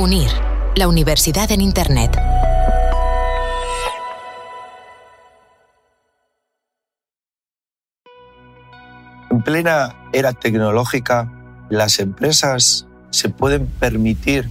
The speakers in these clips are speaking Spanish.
UNIR, la universidad en Internet. En plena era tecnológica, las empresas se pueden permitir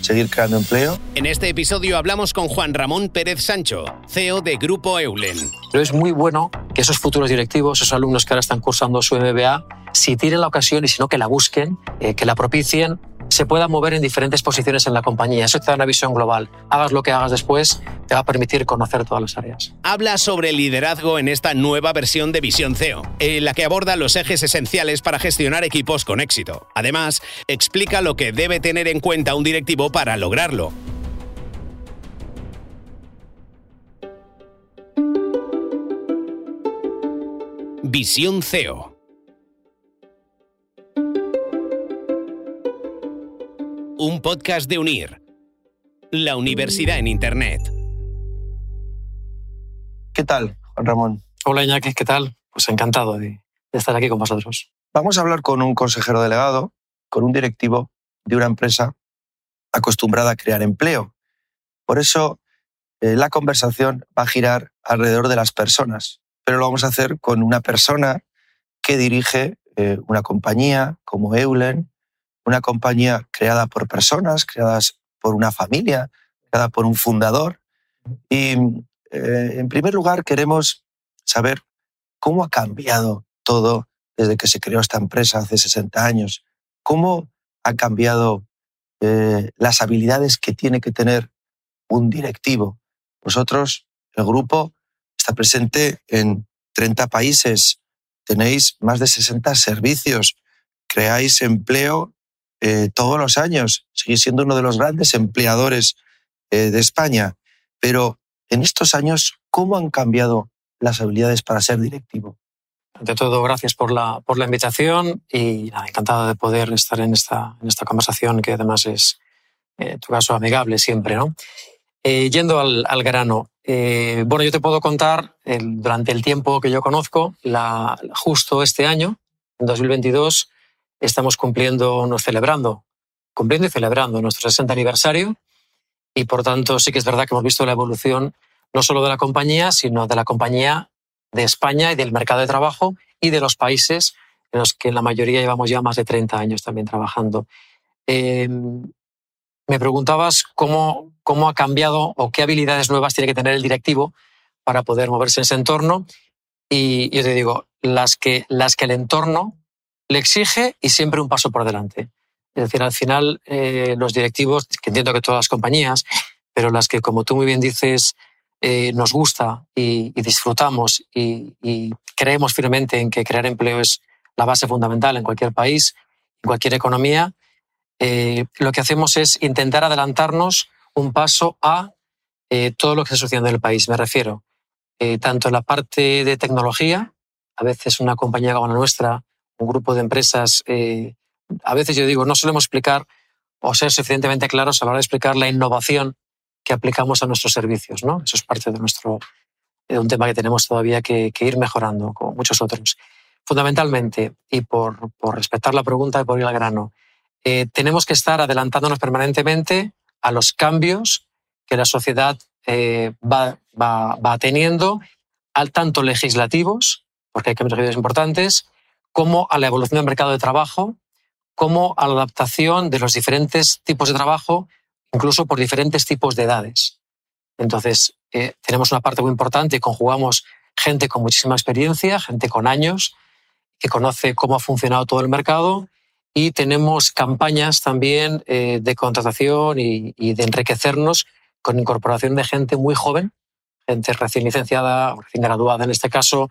seguir creando empleo. En este episodio hablamos con Juan Ramón Pérez Sancho, CEO de Grupo Eulen. Pero es muy bueno que esos futuros directivos, esos alumnos que ahora están cursando su MBA, si tienen la ocasión y si no que la busquen, eh, que la propicien, se pueda mover en diferentes posiciones en la compañía. Eso te da una visión global. Hagas lo que hagas después, te va a permitir conocer todas las áreas. Habla sobre liderazgo en esta nueva versión de Visión CEO, en la que aborda los ejes esenciales para gestionar equipos con éxito. Además, explica lo que debe tener en cuenta un directivo para lograrlo. Visión CEO un podcast de UNIR, la universidad en Internet. ¿Qué tal, Juan Ramón? Hola Iñaki, ¿qué tal? Pues encantado de, estar aquí con vosotros. Vamos a hablar con un consejero delegado, con un directivo de una empresa acostumbrada a crear empleo. Por eso eh, la conversación va a girar alrededor de las personas, pero lo vamos a hacer con una persona que dirige eh, una compañía como Eulen, una compañía creada por personas, creadas por una familia, creada por un fundador. Y eh, en primer lugar queremos saber cómo ha cambiado todo desde que se creó esta empresa hace 60 años, cómo ha cambiado eh, las habilidades que tiene que tener un directivo. Vosotros, el grupo, está presente en 30 países, tenéis más de 60 servicios, creáis empleo eh, todos los años. Sigue siendo uno de los grandes empleadores eh, de España. Pero en estos años, ¿cómo han cambiado las habilidades para ser directivo? Ante todo, gracias por la, por la invitación y encantado de poder estar en esta, en esta conversación que además es, en eh, tu caso, amigable siempre. ¿no? yendo al, al grano, bueno, yo te puedo contar durante el tiempo que yo conozco, la, justo este año, en 2022, estamos cumpliendo, nos celebrando, cumpliendo y celebrando nuestro 60 aniversario y por tanto sí que es verdad que hemos visto la evolución no solo de la compañía, sino de la compañía de España y del mercado de trabajo y de los países en los que la mayoría llevamos ya más de 30 años también trabajando. Em, me preguntabas cómo, cómo ha cambiado o qué habilidades nuevas tiene que tener el directivo para poder moverse en ese entorno. Y yo te digo, las que, las que el entorno le exige y siempre un paso por delante. Es decir, al final eh, los directivos, que entiendo que todas las compañías, pero las que, como tú muy bien dices, eh, nos gusta y, disfrutamos y, creemos firmemente en que crear empleo es la base fundamental en cualquier país, en cualquier economía, eh, lo que hacemos es intentar adelantarnos un paso a todo lo que se sucede en el país. Me refiero tanto en la parte de tecnología, a veces una compañía como la nuestra un grupo de empresas, eh, a veces yo digo, no solemos explicar o ser suficientemente claros a la hora de explicar la innovación que aplicamos a nuestros servicios. ¿no? Eso es parte de, nuestro, de un tema que tenemos todavía que, ir mejorando, como muchos otros. Fundamentalmente, y por, por respetar la pregunta y por ir al grano, eh, tenemos que estar adelantándonos permanentemente a los cambios que la sociedad eh, va, va, va, teniendo, al tanto legislativos, porque hay cambios importantes, como a la evolución del mercado de trabajo, como a la adaptación de los diferentes tipos de trabajo, incluso por diferentes tipos de edades. Entonces, eh, tenemos una parte muy importante, conjugamos gente con muchísima experiencia, gente con años, que conoce cómo ha funcionado todo el mercado y tenemos campañas también eh, de contratación y, y, de enriquecernos con incorporación de gente muy joven, gente recién licenciada, recién graduada en este caso,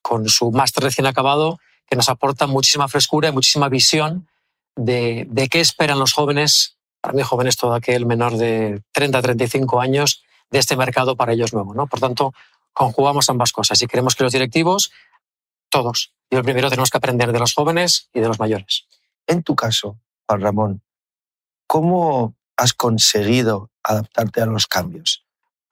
con su máster recién acabado que nos aporta muchísima frescura y muchísima visión de, qué esperan los jóvenes, para mí jóvenes todo aquel menor de 30 a 35 años, de este mercado para ellos nuevo. ¿no? Por tanto, conjugamos ambas cosas y queremos que los directivos, todos, y el primero tenemos que aprender de los jóvenes y de los mayores. En tu caso, Juan Ramón, ¿cómo has conseguido adaptarte a los cambios?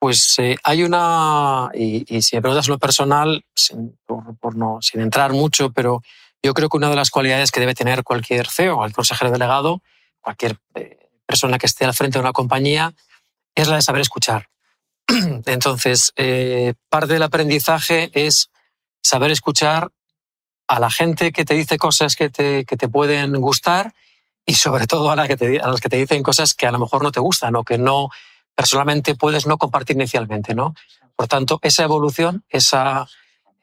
Pues eh, hay una, y, si me preguntas lo personal, sin, por, no, sin entrar mucho, pero yo creo que una de las cualidades que debe tener cualquier CEO, cualquier consejero delegado, cualquier eh, persona que esté al frente de una compañía es la de saber escuchar. Entonces, eh, parte del aprendizaje es saber escuchar a la gente que te dice cosas que te, que te pueden gustar y sobre todo a, la que a las que te dicen cosas que a lo mejor no te gustan o que no personalmente puedes no compartir inicialmente. ¿no? Por tanto, esa evolución, esa,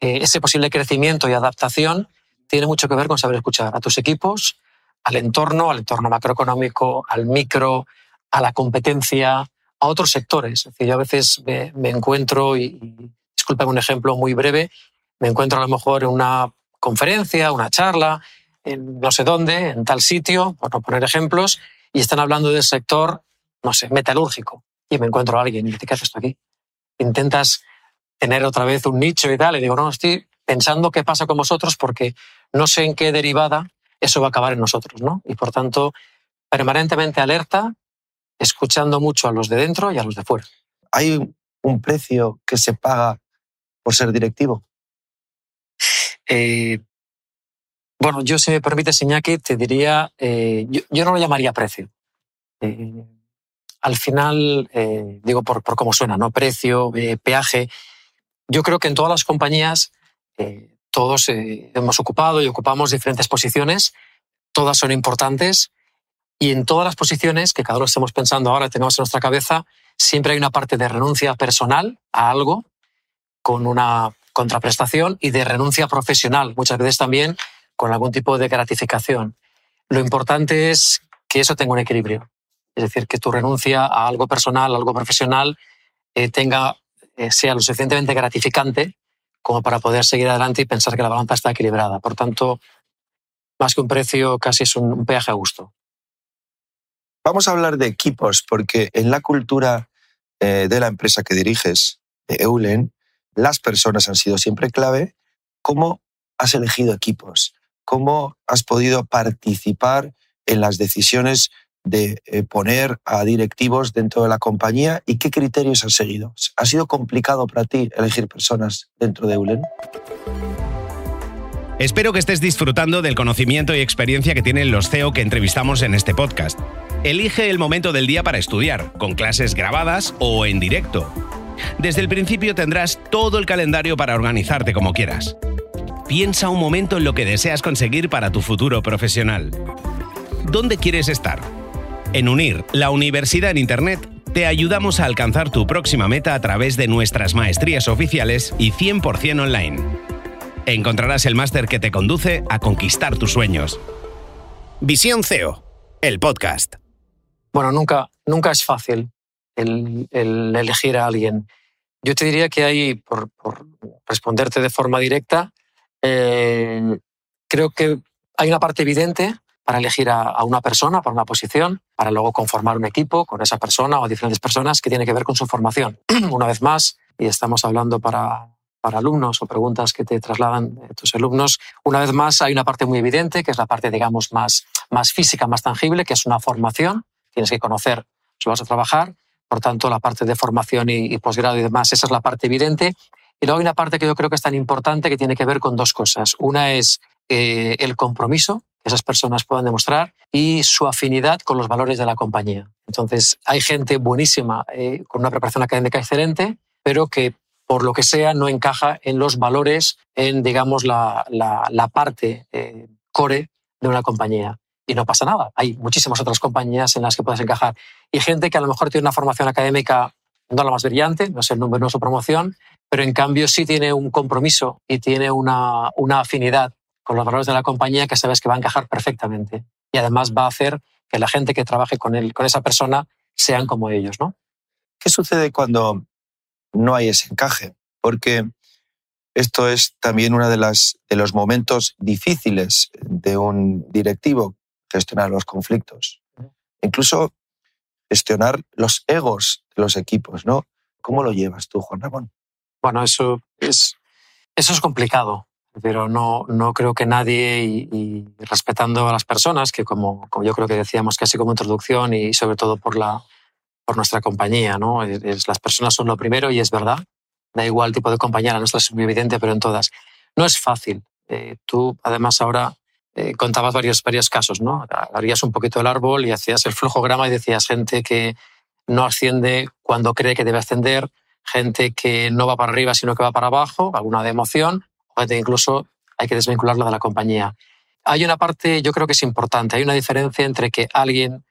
eh, ese posible crecimiento y adaptación tiene mucho que ver con saber escuchar a tus equipos, al entorno, al entorno macroeconómico, al micro, a la competencia, a otros sectores. Es yo a veces me, encuentro, y, y disculpen un ejemplo muy breve, me encuentro a lo mejor en una conferencia, una charla, en no sé dónde, en tal sitio, por no poner ejemplos, y están hablando del sector, no sé, metalúrgico. Y me encuentro a alguien y dice, ¿qué haces esto aquí? Intentas tener otra vez un nicho y tal, y digo, no, estoy pensando qué pasa con vosotros porque no sé en qué derivada eso va a acabar en nosotros, ¿no? Y por tanto, permanentemente alerta, escuchando mucho a los de dentro y a los de fuera. ¿Hay un precio que se paga por ser directivo? Eh, bueno, yo si me permite, Iñaki, te diría, eh, yo, no lo llamaría precio. Eh, al final, digo por, por, cómo suena, ¿no? Precio, peaje. Yo creo que en todas las compañías todos hemos ocupado y ocupamos diferentes posiciones, todas son importantes y en todas las posiciones que cada uno estemos pensando ahora, tenemos en nuestra cabeza, siempre hay una parte de renuncia personal a algo con una contraprestación y de renuncia profesional, muchas veces también con algún tipo de gratificación. Lo importante es que eso tenga un equilibrio, es decir, que tu renuncia a algo personal, a algo profesional, eh, tenga, eh, sea lo suficientemente gratificante como para poder seguir adelante y pensar que la balanza está equilibrada. Por tanto, más que un precio, casi es un, peaje a gusto. Vamos a hablar de equipos, porque en la cultura eh, de la empresa que diriges, de Eulen, las personas han sido siempre clave. ¿Cómo has elegido equipos? ¿Cómo has podido participar en las decisiones de eh, poner a directivos dentro de la compañía y qué criterios has seguido? ¿Ha sido complicado para ti elegir personas dentro de Eulen? Espero que estés disfrutando del conocimiento y experiencia que tienen los CEO que entrevistamos en este podcast. Elige el momento del día para estudiar, con clases grabadas o en directo. Desde el principio tendrás todo el calendario para organizarte como quieras. Piensa un momento en lo que deseas conseguir para tu futuro profesional. ¿Dónde quieres estar? En Unir, la universidad en Internet, te ayudamos a alcanzar tu próxima meta a través de nuestras maestrías oficiales y 100% online. Encontrarás el máster que te conduce a conquistar tus sueños. Visión CEO, el podcast. Bueno, nunca, nunca es fácil el, elegir a alguien. Yo te diría que hay, por, responderte de forma directa, eh, creo que hay una parte evidente para elegir a, una persona para una posición, para luego conformar un equipo con esa persona o diferentes personas que tiene que ver con su formación. una vez más, y estamos hablando para, para alumnos o preguntas que te trasladan tus alumnos, una vez más hay una parte muy evidente, que es la parte, digamos, más, más física, más tangible, que es una formación. Tienes que conocer si vas a trabajar. Por tanto, la parte de formación y, posgrado y demás, esa es la parte evidente. Y luego hay una parte que yo creo que es tan importante que tiene que ver con dos cosas. Una es eh, el compromiso esas personas puedan demostrar y su afinidad con los valores de la compañía. Entonces, hay gente buenísima eh, con una preparación académica excelente, pero que por lo que sea no encaja en los valores, en, digamos, la, la, parte eh, core de una compañía. Y no pasa nada. Hay muchísimas otras compañías en las que puedes encajar. Y gente que a lo mejor tiene una formación académica no la más brillante, no es el número, no su promoción, pero en cambio sí tiene un compromiso y tiene una, una afinidad con los valores de la compañía que sabes que va a encajar perfectamente. Y además va a hacer que la gente que trabaje con, él, con esa persona sean como ellos, ¿no? ¿Qué sucede cuando no hay ese encaje? Porque esto es también uno de, las, de los momentos difíciles de un directivo, gestionar los conflictos. Incluso gestionar los egos de los equipos, ¿no? ¿Cómo lo llevas tú, Juan Ramón? Bueno, eso es, eso es complicado pero no, no creo que nadie, y, respetando a las personas, que como, como, yo creo que decíamos casi como introducción y sobre todo por, la, por nuestra compañía, ¿no? Es, las personas son lo primero y es verdad. Da igual el tipo de compañía, la nuestra es muy evidente, pero en todas. No es fácil. Eh, tú, además, ahora eh, contabas varios, varios casos, ¿no? Abrías un poquito el árbol y hacías el flujograma y decías gente que no asciende cuando cree que debe ascender, gente que no va para arriba sino que va para abajo, alguna de emoción, incluso hay que desvincularla de la compañía. Hay una parte, yo creo que es importante, hay una diferencia entre que alguien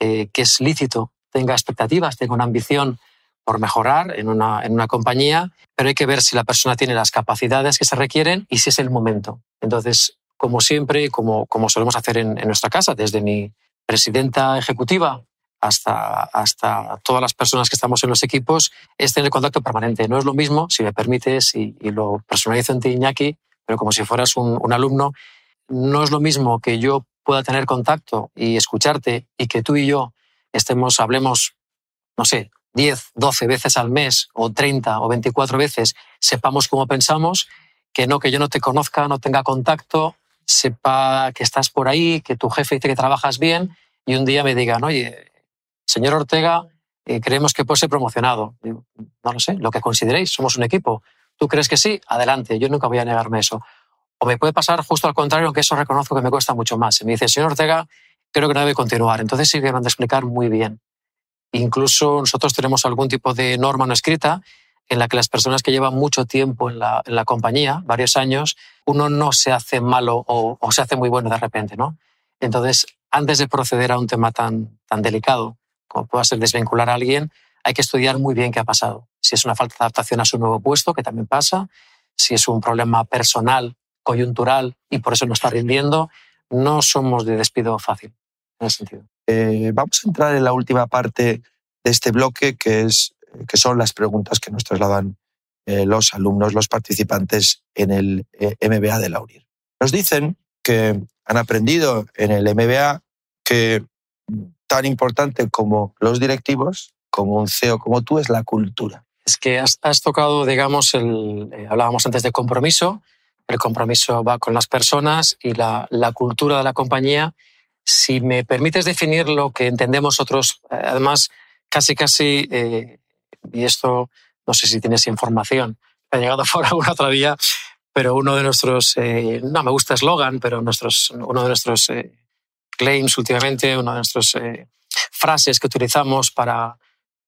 eh, que es lícito tenga expectativas, tenga una ambición por mejorar en una, en una compañía, pero hay que ver si la persona tiene las capacidades que se requieren y si es el momento. Entonces, como siempre, como, como solemos hacer en, en nuestra casa, desde mi presidenta ejecutiva hasta, hasta todas las personas que estamos en los equipos, es tener contacto permanente. No es lo mismo, si me permites, y, y lo personalizo en ti, Iñaki, pero como si fueras un, un, alumno, no es lo mismo que yo pueda tener contacto y escucharte y que tú y yo estemos, hablemos, no sé, 10, 12 veces al mes o 30 o 24 veces, sepamos cómo pensamos, que no que yo no te conozca, no tenga contacto, sepa que estás por ahí, que tu jefe dice que trabajas bien y un día me digan, oye, señor Ortega, eh, creemos que puede ser promocionado. Digo, no lo sé, lo que consideréis, somos un equipo. ¿Tú crees que sí? Adelante, yo nunca voy a negarme eso. O me puede pasar justo al contrario, aunque eso reconozco que me cuesta mucho más. Y me dice, señor Ortega, creo que no debe continuar. Entonces sí deben de explicar muy bien. Incluso nosotros tenemos algún tipo de norma no escrita en la que las personas que llevan mucho tiempo en la, en la compañía, varios años, uno no se hace malo o, o, se hace muy bueno de repente, ¿no? Entonces, antes de proceder a un tema tan, tan delicado como pueda ser desvincular a alguien, hay que estudiar muy bien qué ha pasado. Si es una falta de adaptación a su nuevo puesto, que también pasa, si es un problema personal, coyuntural y por eso no está rindiendo, no somos de despido fácil en ese sentido. Eh, vamos a entrar en la última parte de este bloque, que, es, que son las preguntas que nos trasladan eh, los alumnos, los participantes en el eh, MBA de la UNIR. Nos dicen que han aprendido en el MBA que tan importante como los directivos, como un CEO como tú, es la cultura. Es que has, has tocado, digamos, el, eh, hablábamos antes de compromiso, el compromiso va con las personas y la, la cultura de la compañía si me permites definir lo que entendemos otros, eh, además, casi, casi, eh, y esto no sé si tienes información, ha llegado por algún otro día, pero uno de nuestros, eh, no me gusta eslogan, pero nuestros, uno de nuestros eh, claims últimamente, una de nuestras eh, frases que utilizamos para,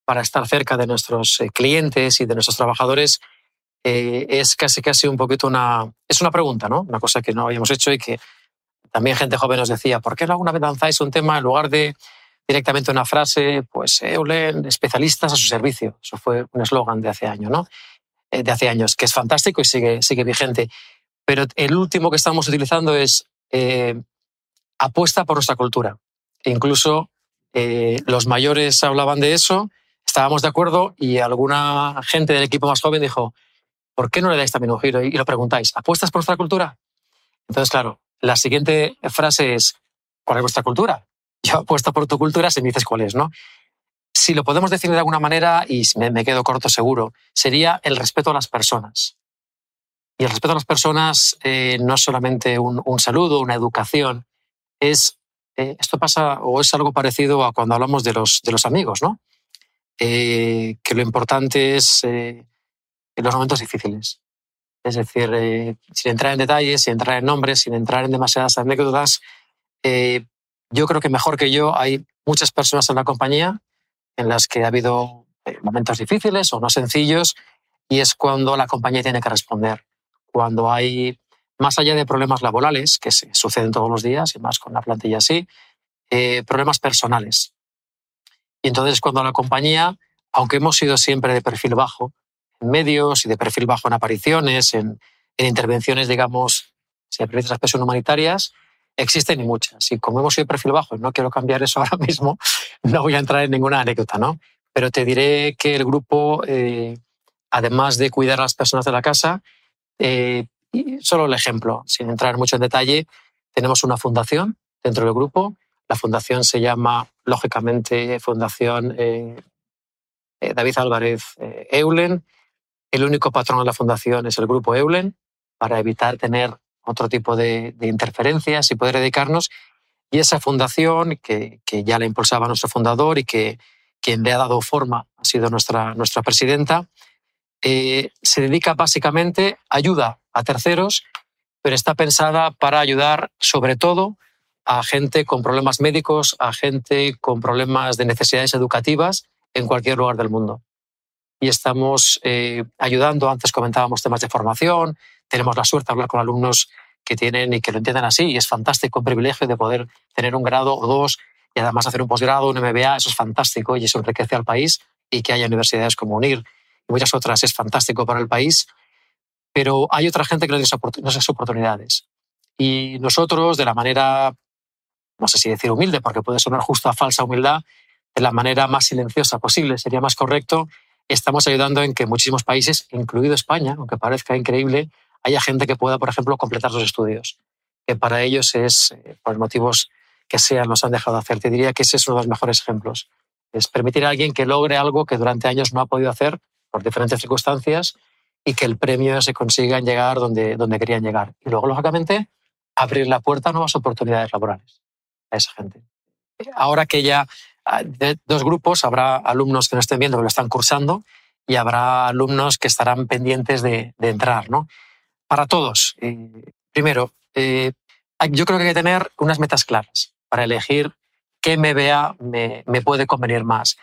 para estar cerca de nuestros clientes y de nuestros trabajadores, es casi, casi un poquito una, es una pregunta, ¿no? Una cosa que no habíamos hecho y que también gente joven nos decía, ¿por qué no alguna vez lanzáis un tema en lugar de directamente una frase? Pues Eulen, especialistas a su servicio. Eso fue un eslogan de hace años, ¿no? Eh, de hace años, que es fantástico y sigue, sigue vigente. Pero el último que estamos utilizando es eh, apuesta por nuestra cultura. Incluso eh, los mayores hablaban de eso, estábamos de acuerdo y alguna gente del equipo más joven dijo, ¿por qué no le dais también un giro? Y lo preguntáis, ¿apuestas por nuestra cultura? Entonces, claro, la siguiente frase es, ¿cuál es vuestra cultura? Yo apuesto por tu cultura si me dices cuál es, ¿no? Si lo podemos definir de alguna manera, y me, me quedo corto seguro, sería el respeto a las personas. Y el respeto a las personas eh, no es solamente un, saludo, una educación, es, eh, esto pasa o es algo parecido a cuando hablamos de los, de los amigos, ¿no? Eh, que lo importante es en los momentos difíciles. Es decir, eh, sin entrar en detalles, sin entrar en nombres, sin entrar en demasiadas anécdotas, eh, yo creo que mejor que yo hay muchas personas en la compañía en las que ha habido eh, momentos difíciles o no sencillos y es cuando la compañía tiene que responder. Cuando hay, más allá de problemas laborales, que se suceden todos los días y más con la plantilla así, eh, problemas personales. Y entonces cuando la compañía, aunque hemos sido siempre de perfil bajo, en medios y de perfil bajo en apariciones, en, en intervenciones, digamos, si las expresión humanitarias, existen y muchas. Y como hemos sido de perfil bajo, no quiero cambiar eso ahora mismo, no voy a entrar en ninguna anécdota, ¿no? Pero te diré que el grupo, eh, además de cuidar a las personas de la casa, eh, y solo el ejemplo, sin entrar mucho en detalle, tenemos una fundación dentro del grupo. La fundación se llama, lógicamente, Fundación eh, David Álvarez Eulen el único patrón de la fundación es el grupo Eulen, para evitar tener otro tipo de, de interferencias y poder dedicarnos. Y esa fundación, que, que, ya la impulsaba nuestro fundador y que quien le ha dado forma ha sido nuestra, nuestra presidenta, eh, se dedica básicamente a ayuda a terceros pero está pensada para ayudar sobre todo a gente con problemas médicos, a gente con problemas de necesidades educativas en cualquier lugar del mundo. Y estamos eh, ayudando, antes comentábamos temas de formación, tenemos la suerte de hablar con alumnos que tienen y que lo entiendan así, y es fantástico, un privilegio de poder tener un grado o dos y además hacer un posgrado, un MBA, eso es fantástico y eso enriquece al país y que haya universidades como UNIR y muchas otras es fantástico para el país, pero hay otra gente que no tiene esas oportunidades. Y nosotros, de la manera, no sé si decir humilde, porque puede sonar justo a falsa humildad, de la manera más silenciosa posible, sería más correcto, estamos ayudando en que muchísimos países, incluido España, aunque parezca increíble, haya gente que pueda, por ejemplo, completar sus estudios, que para ellos es, eh, por motivos que sean, los han dejado de hacer. Te diría que ese es uno de los mejores ejemplos. Es permitir a alguien que logre algo que durante años no ha podido hacer por diferentes circunstancias y que el premio se consiga en llegar donde, donde querían llegar. Y luego, lógicamente, abrir la puerta a nuevas oportunidades laborales a esa gente. Ahora que ya ah, de dos grupos, habrá alumnos que no estén viendo que lo están cursando y habrá alumnos que estarán pendientes de, de entrar. ¿no? Para todos, eh, primero, eh, yo creo que hay que tener unas metas claras para elegir qué MBA me, me puede convenir más.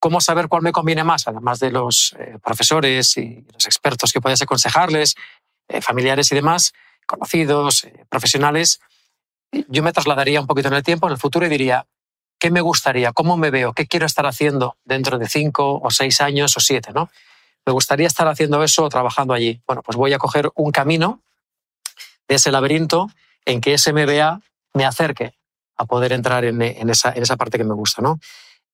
¿Cómo saber cuál me conviene más? Además de los eh, profesores y los expertos que puedes aconsejarles, eh, familiares y demás, conocidos, eh, profesionales, yo me trasladaría un poquito en el tiempo, en el futuro, y diría, ¿qué me gustaría? ¿Cómo me veo? ¿Qué quiero estar haciendo dentro de cinco o seis años o siete? ¿no? Me gustaría estar haciendo eso trabajando allí. Bueno, pues voy a coger un camino de ese laberinto en que ese MBA me acerque a poder entrar en, esa, en esa, parte que me gusta. ¿no?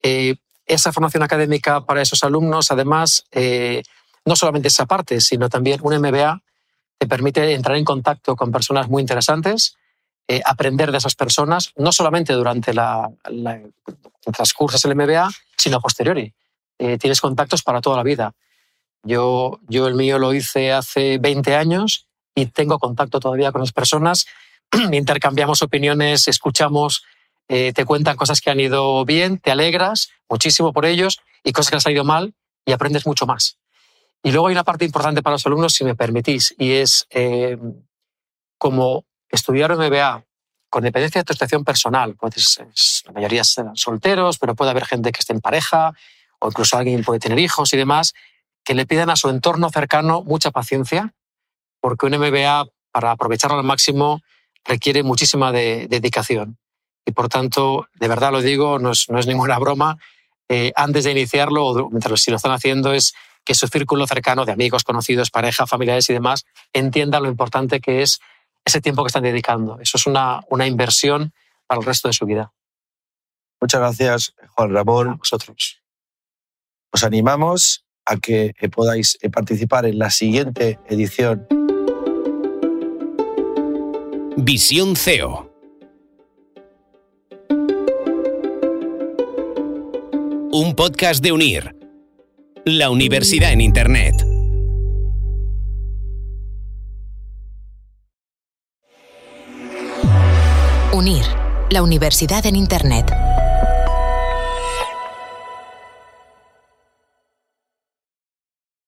Eh, esa formación académica para esos alumnos, además, eh, no solamente esa parte, sino también un MBA te permite entrar en contacto con personas muy interesantes, eh, aprender de esas personas, no solamente durante la, la transcurso del MBA, sino a posteriori. tienes contactos para toda la vida. Yo, yo el mío lo hice hace 20 años y tengo contacto todavía con las personas intercambiamos opiniones, escuchamos, eh, te cuentan cosas que han ido bien, te alegras muchísimo por ellos y cosas que han salido mal y aprendes mucho más. Y luego hay una parte importante para los alumnos, si me permitís, y es eh, como estudiar MBA con dependencia de tu situación personal. Pues la mayoría serán solteros, pero puede haber gente que esté en pareja o incluso alguien puede tener hijos y demás, que le pidan a su entorno cercano mucha paciencia, porque un MBA, para aprovecharlo al máximo, requiere muchísima dedicación. Y por tanto, de verdad lo digo, no es, ninguna broma, eh, antes de iniciarlo, o mientras si lo están haciendo, es que su círculo cercano de amigos, conocidos, pareja, familiares y demás entienda lo importante que es ese tiempo que están dedicando. Eso es una, una inversión para el resto de su vida. Muchas gracias, Juan Ramón. A vosotros. Os animamos a que podáis participar en la siguiente edición Visión CEO. Un podcast de Unir. La universidad en Internet. Unir. La universidad en Internet.